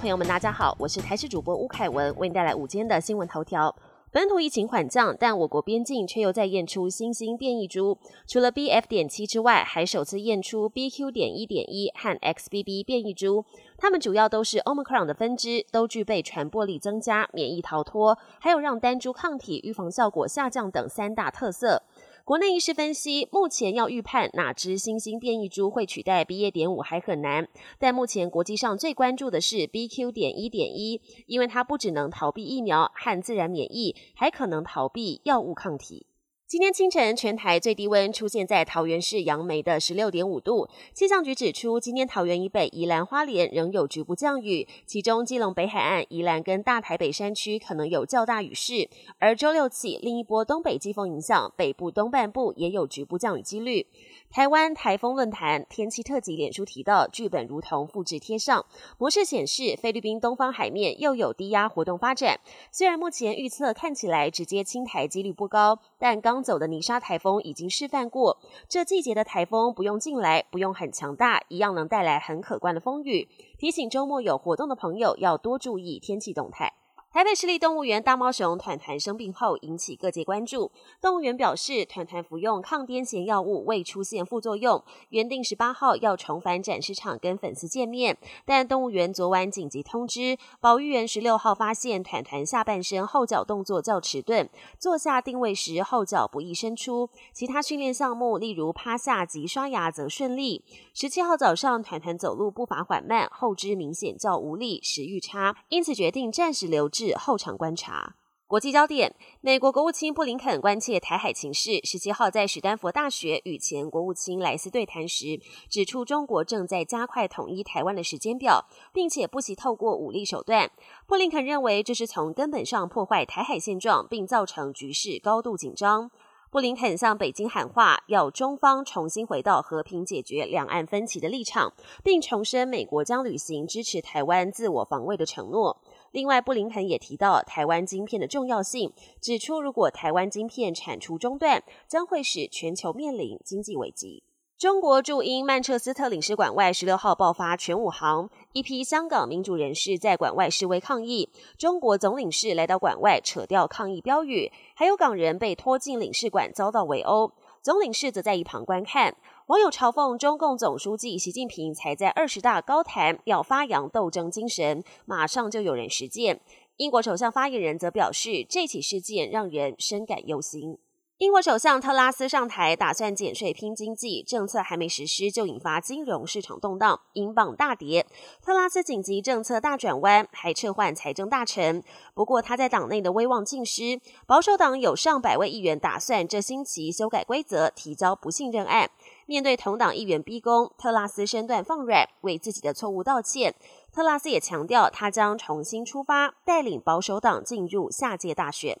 朋友们，大家好，我是台视主播吴凯文，为您带来午间的新闻头条。本土疫情缓降，但我国边境却又在验出新兴变异株。除了 BF. 点七之外，还首次验出 BQ. 点一点一和 XBB 变异株。它们主要都是 Omicron 的分支，都具备传播力增加、免疫逃脱，还有让单株抗体预防效果下降等三大特色。国内医师分析，目前要预判哪只新兴变异株会取代 BA. 点五还很难，但目前国际上最关注的是 BQ. 点一点一，因为它不只能逃避疫苗和自然免疫，还可能逃避药物抗体。今天清晨，全台最低温出现在桃园市杨梅的十六点五度。气象局指出，今天桃园以北、宜兰花莲仍有局部降雨，其中基隆北海岸、宜兰跟大台北山区可能有较大雨势。而周六起，另一波东北季风影响，北部东半部也有局部降雨几率。台湾台风论坛天气特辑脸书提到，剧本如同复制贴上，模式显示菲律宾东方海面又有低压活动发展。虽然目前预测看起来直接侵台几率不高，但刚走的泥沙台风已经示范过，这季节的台风不用进来，不用很强大，一样能带来很可观的风雨。提醒周末有活动的朋友要多注意天气动态。台北市立动物园大猫熊团团生病后，引起各界关注。动物园表示，团团服用抗癫痫药物未出现副作用，原定十八号要重返展示场跟粉丝见面，但动物园昨晚紧急通知，保育员十六号发现团团下半身后脚动作较迟钝，坐下定位时后脚不易伸出，其他训练项目例如趴下及刷牙则顺利。十七号早上，团团走路步伐缓慢，后肢明显较无力，食欲差，因此决定暂时留。至后场观察。国际焦点：美国国务卿布林肯关切台海情势。十七号在史丹佛大学与前国务卿莱斯对谈时，指出中国正在加快统一台湾的时间表，并且不惜透过武力手段。布林肯认为这是从根本上破坏台海现状，并造成局势高度紧张。布林肯向北京喊话，要中方重新回到和平解决两岸分歧的立场，并重申美国将履行支持台湾自我防卫的承诺。另外，布林肯也提到台湾晶片的重要性，指出如果台湾晶片产出中断，将会使全球面临经济危机。中国驻英曼彻斯特领事馆外十六号爆发全武行，一批香港民主人士在馆外示威抗议，中国总领事来到馆外扯掉抗议标语，还有港人被拖进领事馆遭到围殴，总领事则在一旁观看。网友嘲讽中共总书记习近平才在二十大高谈要发扬斗争精神，马上就有人实践。英国首相发言人则表示，这起事件让人深感忧心。英国首相特拉斯上台，打算减税拼经济，政策还没实施就引发金融市场动荡，英镑大跌。特拉斯紧急政策大转弯，还撤换财政大臣。不过他在党内的威望尽失，保守党有上百位议员打算这星期修改规则，提交不信任案。面对同党议员逼宫，特拉斯身段放软，为自己的错误道歉。特拉斯也强调，他将重新出发，带领保守党进入下届大选。